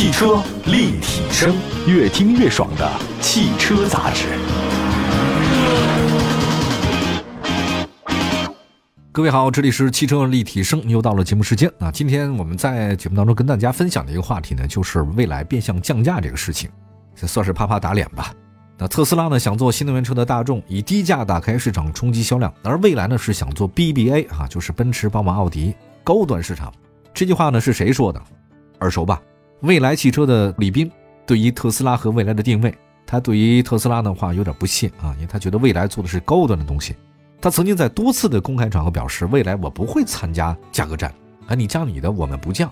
汽车立体声，越听越爽的汽车杂志。各位好，这里是汽车立体声，又到了节目时间啊！今天我们在节目当中跟大家分享的一个话题呢，就是未来变相降价这个事情，这算是啪啪打脸吧。那特斯拉呢想做新能源车的大众，以低价打开市场，冲击销量；而蔚来呢是想做 BBA 啊，就是奔驰、宝马、奥迪高端市场。这句话呢是谁说的？耳熟吧？蔚来汽车的李斌对于特斯拉和蔚来的定位，他对于特斯拉的话有点不屑啊，因为他觉得蔚来做的是高端的东西。他曾经在多次的公开场合表示，未来我不会参加价格战，啊，你降你的，我们不降。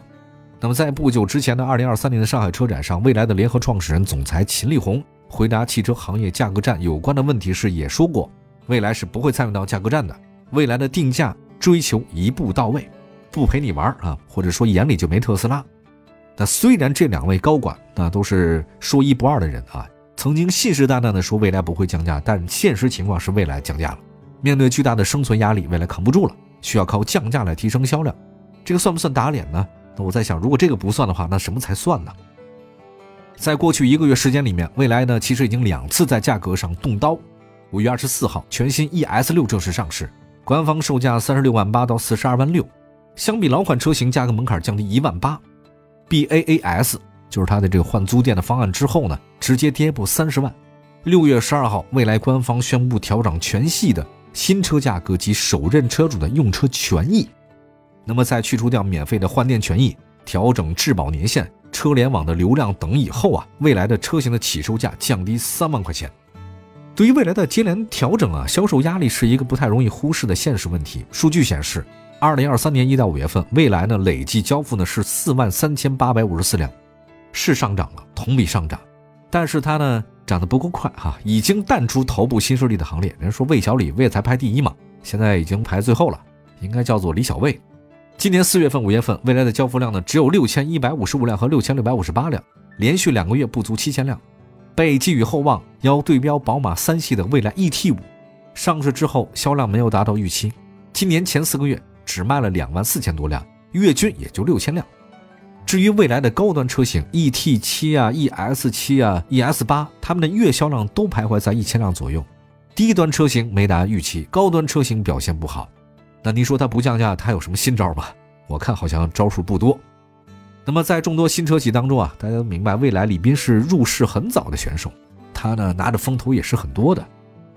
那么在不久之前的二零二三年的上海车展上，蔚来的联合创始人、总裁秦力红。回答汽车行业价格战有关的问题时，也说过，未来是不会参与到价格战的。未来的定价追求一步到位，不陪你玩啊，或者说眼里就没特斯拉。那虽然这两位高管那都是说一不二的人啊，曾经信誓旦旦的说未来不会降价，但现实情况是未来降价了。面对巨大的生存压力，未来扛不住了，需要靠降价来提升销量。这个算不算打脸呢？那我在想，如果这个不算的话，那什么才算呢？在过去一个月时间里面，未来呢其实已经两次在价格上动刀。五月二十四号，全新 ES 六正式上市，官方售价三十六万八到四十二万六，相比老款车型价格门槛降低一万八。BAAS 就是它的这个换租店的方案之后呢，直接跌破三十万。六月十二号，蔚来官方宣布调整全系的新车价格及首任车主的用车权益。那么在去除掉免费的换电权益，调整质保年限。车联网的流量等以后啊，未来的车型的起售价降低三万块钱。对于未来的接连调整啊，销售压力是一个不太容易忽视的现实问题。数据显示，二零二三年一到五月份，未来呢累计交付呢是四万三千八百五十四辆，是上涨了，同比上涨，但是它呢涨得不够快哈，已经淡出头部新势力的行列。人说魏小李魏才排第一嘛，现在已经排最后了，应该叫做李小魏。今年四月份、五月份，未来的交付量呢只有六千一百五十五辆和六千六百五十八辆，连续两个月不足七千辆，被寄予厚望要对标宝马三系的蔚来 ET 五，上市之后销量没有达到预期，今年前四个月只卖了两万四千多辆，月均也就六千辆。至于未来的高端车型 ET 七啊、ES 七啊、ES 八，他们的月销量都徘徊在一千辆左右，低端车型没达预期，高端车型表现不好。那您说它不降价，它有什么新招吗？我看好像招数不多。那么在众多新车企当中啊，大家都明白，未来李斌是入市很早的选手，他呢拿着风头也是很多的。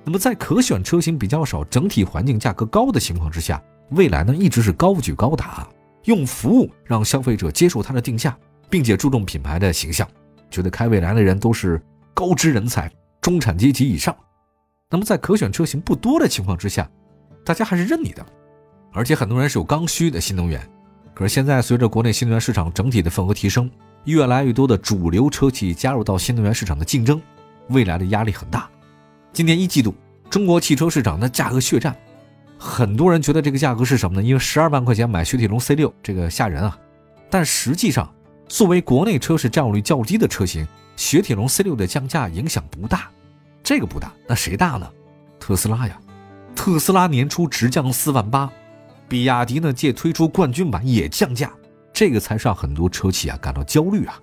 那么在可选车型比较少、整体环境价格高的情况之下，未来呢一直是高举高打，用服务让消费者接受它的定价，并且注重品牌的形象，觉得开未来的人都是高知人才、中产阶级以上。那么在可选车型不多的情况之下，大家还是认你的。而且很多人是有刚需的新能源，可是现在随着国内新能源市场整体的份额提升，越来越多的主流车企加入到新能源市场的竞争，未来的压力很大。今年一季度，中国汽车市场的价格血战，很多人觉得这个价格是什么呢？因为十二万块钱买雪铁龙 C 六，这个吓人啊！但实际上，作为国内车市占有率较低的车型，雪铁龙 C 六的降价影响不大。这个不大，那谁大呢？特斯拉呀！特斯拉年初直降四万八。比亚迪呢，借推出冠军版也降价，这个才让很多车企啊感到焦虑啊。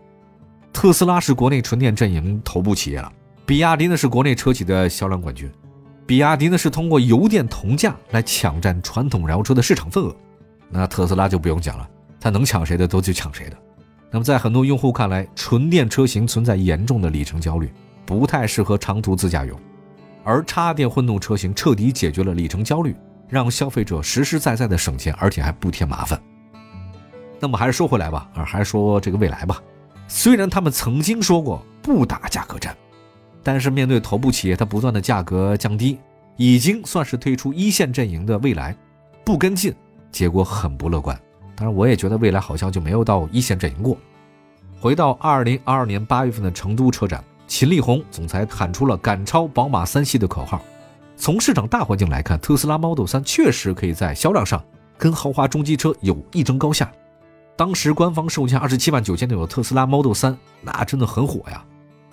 特斯拉是国内纯电阵营头部企业了，比亚迪呢是国内车企的销量冠军。比亚迪呢是通过油电同价来抢占传统燃油车的市场份额，那特斯拉就不用讲了，它能抢谁的都去抢谁的。那么在很多用户看来，纯电车型存在严重的里程焦虑，不太适合长途自驾游，而插电混动车型彻底解决了里程焦虑。让消费者实实在在的省钱，而且还不添麻烦。那么还是说回来吧，啊，还是说这个未来吧。虽然他们曾经说过不打价格战，但是面对头部企业它不断的价格降低，已经算是退出一线阵营的未来，不跟进，结果很不乐观。当然，我也觉得未来好像就没有到一线阵营过。回到二零二二年八月份的成都车展，秦力红总裁喊出了赶超宝马三系的口号。从市场大环境来看，特斯拉 Model 3确实可以在销量上跟豪华中级车有一争高下。当时官方售价二十七万九千九的特斯拉 Model 3，那真的很火呀。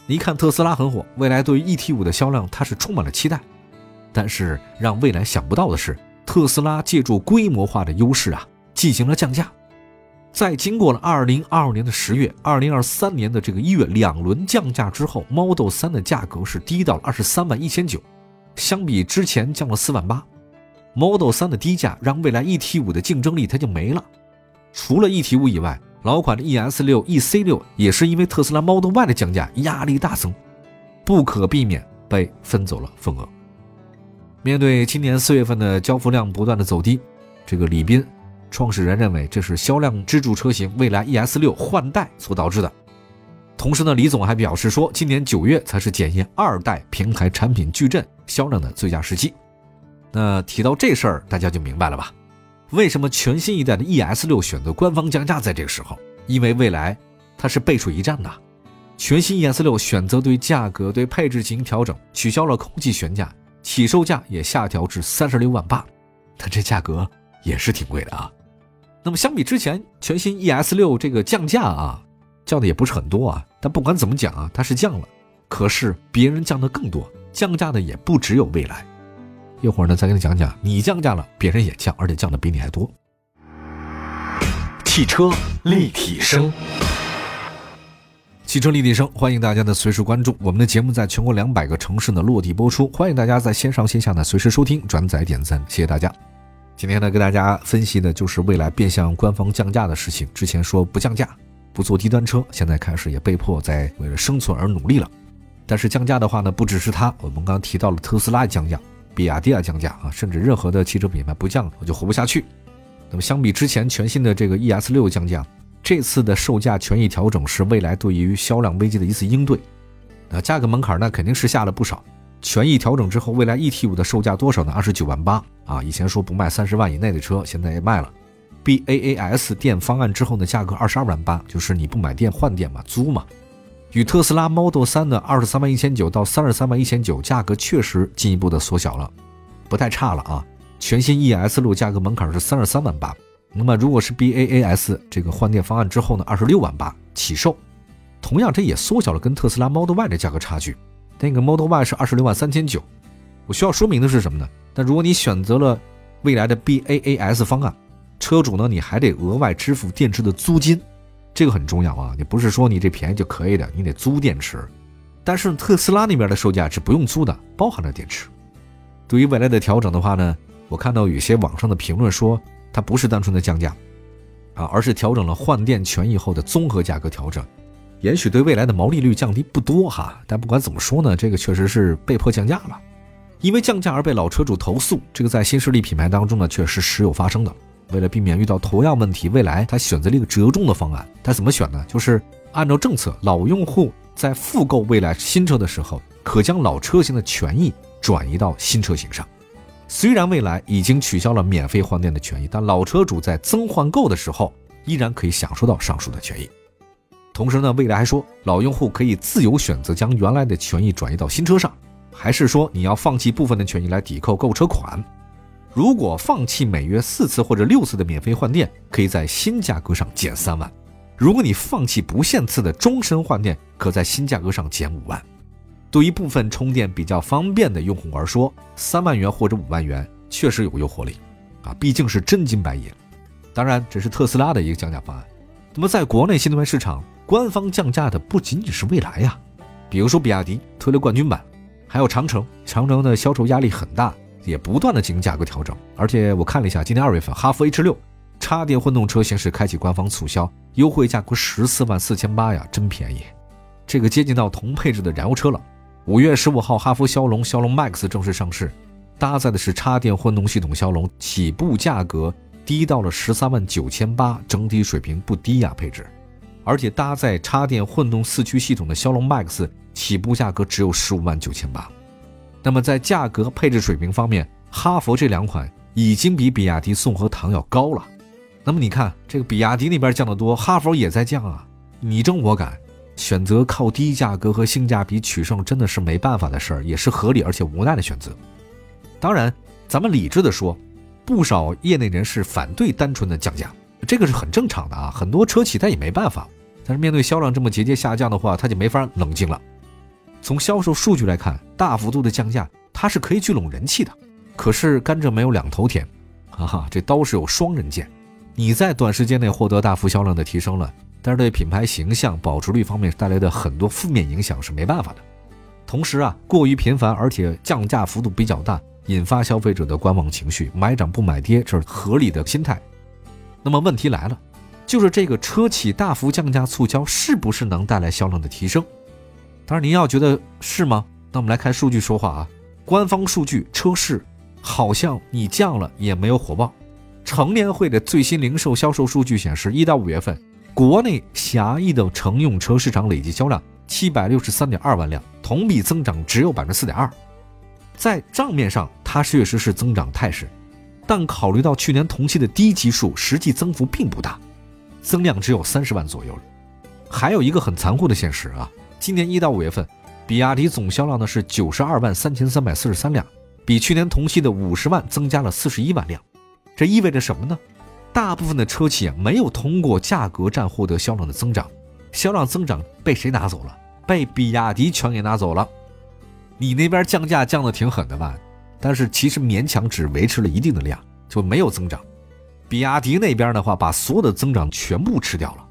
一看特斯拉很火，未来对于 ET5 的销量它是充满了期待。但是让未来想不到的是，特斯拉借助规模化的优势啊，进行了降价。在经过了二零二二年的十月、二零二三年的这个一月两轮降价之后，Model 3的价格是低到了二十三万一千九，相比之前降了四万八。Model 3的低价让蔚来 ET5 的竞争力它就没了。除了 ET5 以外，老款的 ES6、EC6 也是因为特斯拉 Model Y 的降价压力大增，不可避免被分走了份额。面对今年四月份的交付量不断的走低，这个李斌创始人认为这是销量支柱车型未来 ES6 换代所导致的。同时呢，李总还表示说，今年九月才是检验二代平台产品矩阵销量的最佳时期。那提到这事儿，大家就明白了吧？为什么全新一代的 ES6 选择官方降价在这个时候？因为未来它是背水一战的，全新 ES6 选择对价格、对配置进行调整，取消了空气悬架，起售价也下调至三十六万八，它这价格也是挺贵的啊。那么相比之前全新 ES6 这个降价啊，降的也不是很多啊，但不管怎么讲啊，它是降了，可是别人降的更多，降价的也不只有未来。一会儿呢，再给你讲讲，你降价了，别人也降，而且降的比你还多。汽车立体声，汽车立体声，欢迎大家的随时关注。我们的节目在全国两百个城市呢落地播出，欢迎大家在线上线下呢随时收听、转载、点赞，谢谢大家。今天呢，跟大家分析的就是未来变相官方降价的事情。之前说不降价，不做低端车，现在开始也被迫在为了生存而努力了。但是降价的话呢，不只是它，我们刚刚提到了特斯拉降价。比亚迪啊降价啊，甚至任何的汽车品牌不降，我就活不下去。那么相比之前全新的这个 ES 六降价，这次的售价权益调整是未来对于销量危机的一次应对。那价格门槛那肯定是下了不少。权益调整之后，未来 ET 五的售价多少呢？二十九万八啊，以前说不卖三十万以内的车，现在也卖了。BAAS 电方案之后呢，价格二十二万八，就是你不买电换电嘛，租嘛。与特斯拉 Model 3的二十三万一千九到三十三万一千九，价格确实进一步的缩小了，不太差了啊。全新 ES 六价格门槛是三十三万八，那么如果是 BAAS 这个换电方案之后呢，二十六万八起售，同样这也缩小了跟特斯拉 Model Y 的价格差距。那个 Model Y 是二十六万三千九，我需要说明的是什么呢？那如果你选择了未来的 BAAS 方案，车主呢你还得额外支付电池的租金。这个很重要啊！你不是说你这便宜就可以的，你得租电池。但是特斯拉那边的售价是不用租的，包含了电池。对于未来的调整的话呢，我看到有些网上的评论说，它不是单纯的降价啊，而是调整了换电权益后的综合价格调整。也许对未来的毛利率降低不多哈，但不管怎么说呢，这个确实是被迫降价了。因为降价而被老车主投诉，这个在新势力品牌当中呢，确实时有发生的。为了避免遇到同样问题，未来他选择了一个折中的方案。他怎么选呢？就是按照政策，老用户在复购未来新车的时候，可将老车型的权益转移到新车型上。虽然未来已经取消了免费换电的权益，但老车主在增换购的时候依然可以享受到上述的权益。同时呢，未来还说，老用户可以自由选择将原来的权益转移到新车上，还是说你要放弃部分的权益来抵扣购车款。如果放弃每月四次或者六次的免费换电，可以在新价格上减三万；如果你放弃不限次的终身换电，可在新价格上减五万。对于部分充电比较方便的用户而说，三万元或者五万元确实有诱惑力，啊，毕竟是真金白银。当然，这是特斯拉的一个降价方案。那么，在国内新能源市场，官方降价的不仅仅是蔚来呀，比如说比亚迪推了冠军版，还有长城，长城的销售压力很大。也不断的进行价格调整，而且我看了一下，今年二月份哈弗 H 六插电混动车型是开启官方促销，优惠价格十四万四千八呀，真便宜，这个接近到同配置的燃油车了。五月十五号，哈弗枭龙枭龙 MAX 正式上市，搭载的是插电混动系统枭龙，起步价格低到了十三万九千八，整体水平不低呀，配置，而且搭载插电混动四驱系统的枭龙 MAX 起步价格只有十五万九千八。那么在价格配置水平方面，哈弗这两款已经比比亚迪宋和唐要高了。那么你看，这个比亚迪那边降得多，哈弗也在降啊，你争我赶，选择靠低价格和性价比取胜，真的是没办法的事儿，也是合理而且无奈的选择。当然，咱们理智的说，不少业内人士反对单纯的降价，这个是很正常的啊，很多车企他也没办法。但是面对销量这么节节下降的话，他就没法冷静了。从销售数据来看，大幅度的降价，它是可以聚拢人气的。可是甘蔗没有两头甜，哈哈，这刀是有双刃剑。你在短时间内获得大幅销量的提升了，但是对品牌形象、保值率方面带来的很多负面影响是没办法的。同时啊，过于频繁而且降价幅度比较大，引发消费者的观望情绪，买涨不买跌，这是合理的心态。那么问题来了，就是这个车企大幅降价促销是不是能带来销量的提升？当然，您要觉得是吗？那我们来看数据说话啊。官方数据车市好像你降了也没有火爆。成联会的最新零售销售数据显示，一到五月份，国内狭义的乘用车市场累计销量七百六十三点二万辆，同比增长只有百分之四点二。在账面上，它确实是增长态势，但考虑到去年同期的低基数，实际增幅并不大，增量只有三十万左右。还有一个很残酷的现实啊，今年一到五月份。比亚迪总销量呢是九十二万三千三百四十三辆，比去年同期的五十万增加了四十一万辆。这意味着什么呢？大部分的车企啊没有通过价格战获得销量的增长，销量增长被谁拿走了？被比亚迪全给拿走了。你那边降价降的挺狠的吧？但是其实勉强只维持了一定的量，就没有增长。比亚迪那边的话，把所有的增长全部吃掉了。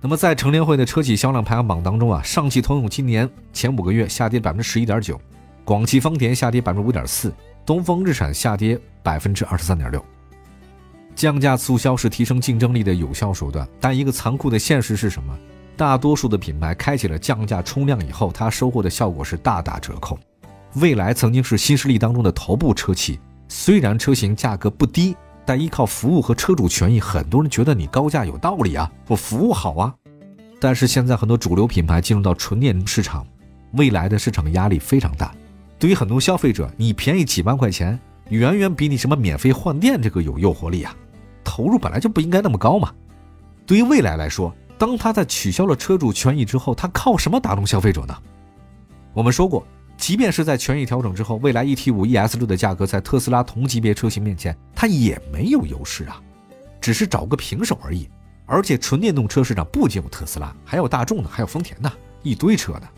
那么在成联会的车企销量排行榜当中啊，上汽通用今年前五个月下跌百分之十一点九，广汽丰田下跌百分之五点四，东风日产下跌百分之二十三点六。降价促销是提升竞争力的有效手段，但一个残酷的现实是什么？大多数的品牌开启了降价冲量以后，它收获的效果是大打折扣。蔚来曾经是新势力当中的头部车企，虽然车型价格不低。但依靠服务和车主权益，很多人觉得你高价有道理啊，我服务好啊。但是现在很多主流品牌进入到纯电市场，未来的市场压力非常大。对于很多消费者，你便宜几万块钱，远远比你什么免费换电这个有诱惑力啊。投入本来就不应该那么高嘛。对于未来来说，当他在取消了车主权益之后，他靠什么打动消费者呢？我们说过。即便是在权益调整之后，蔚来 ET 五 ES 六的价格在特斯拉同级别车型面前，它也没有优势啊，只是找个平手而已。而且纯电动车市场不仅有特斯拉，还有大众呢，还有丰田呢，一堆车呢。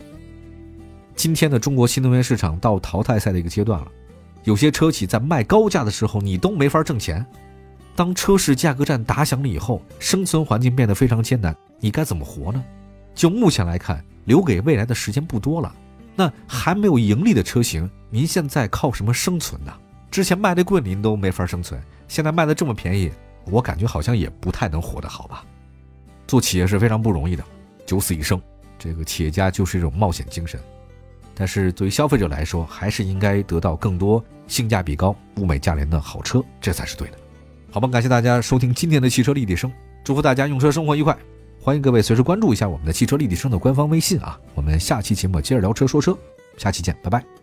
今天的中国新能源市场到淘汰赛的一个阶段了，有些车企在卖高价的时候，你都没法挣钱。当车市价格战打响了以后，生存环境变得非常艰难，你该怎么活呢？就目前来看，留给未来的时间不多了。那还没有盈利的车型，您现在靠什么生存呢？之前卖的贵，您都没法生存，现在卖的这么便宜，我感觉好像也不太能活得好吧。做企业是非常不容易的，九死一生，这个企业家就是一种冒险精神。但是对于消费者来说，还是应该得到更多性价比高、物美价廉的好车，这才是对的。好吧，感谢大家收听今天的汽车立体声，祝福大家用车生活愉快。欢迎各位随时关注一下我们的汽车立体声的官方微信啊！我们下期节目接着聊车说车，下期见，拜拜。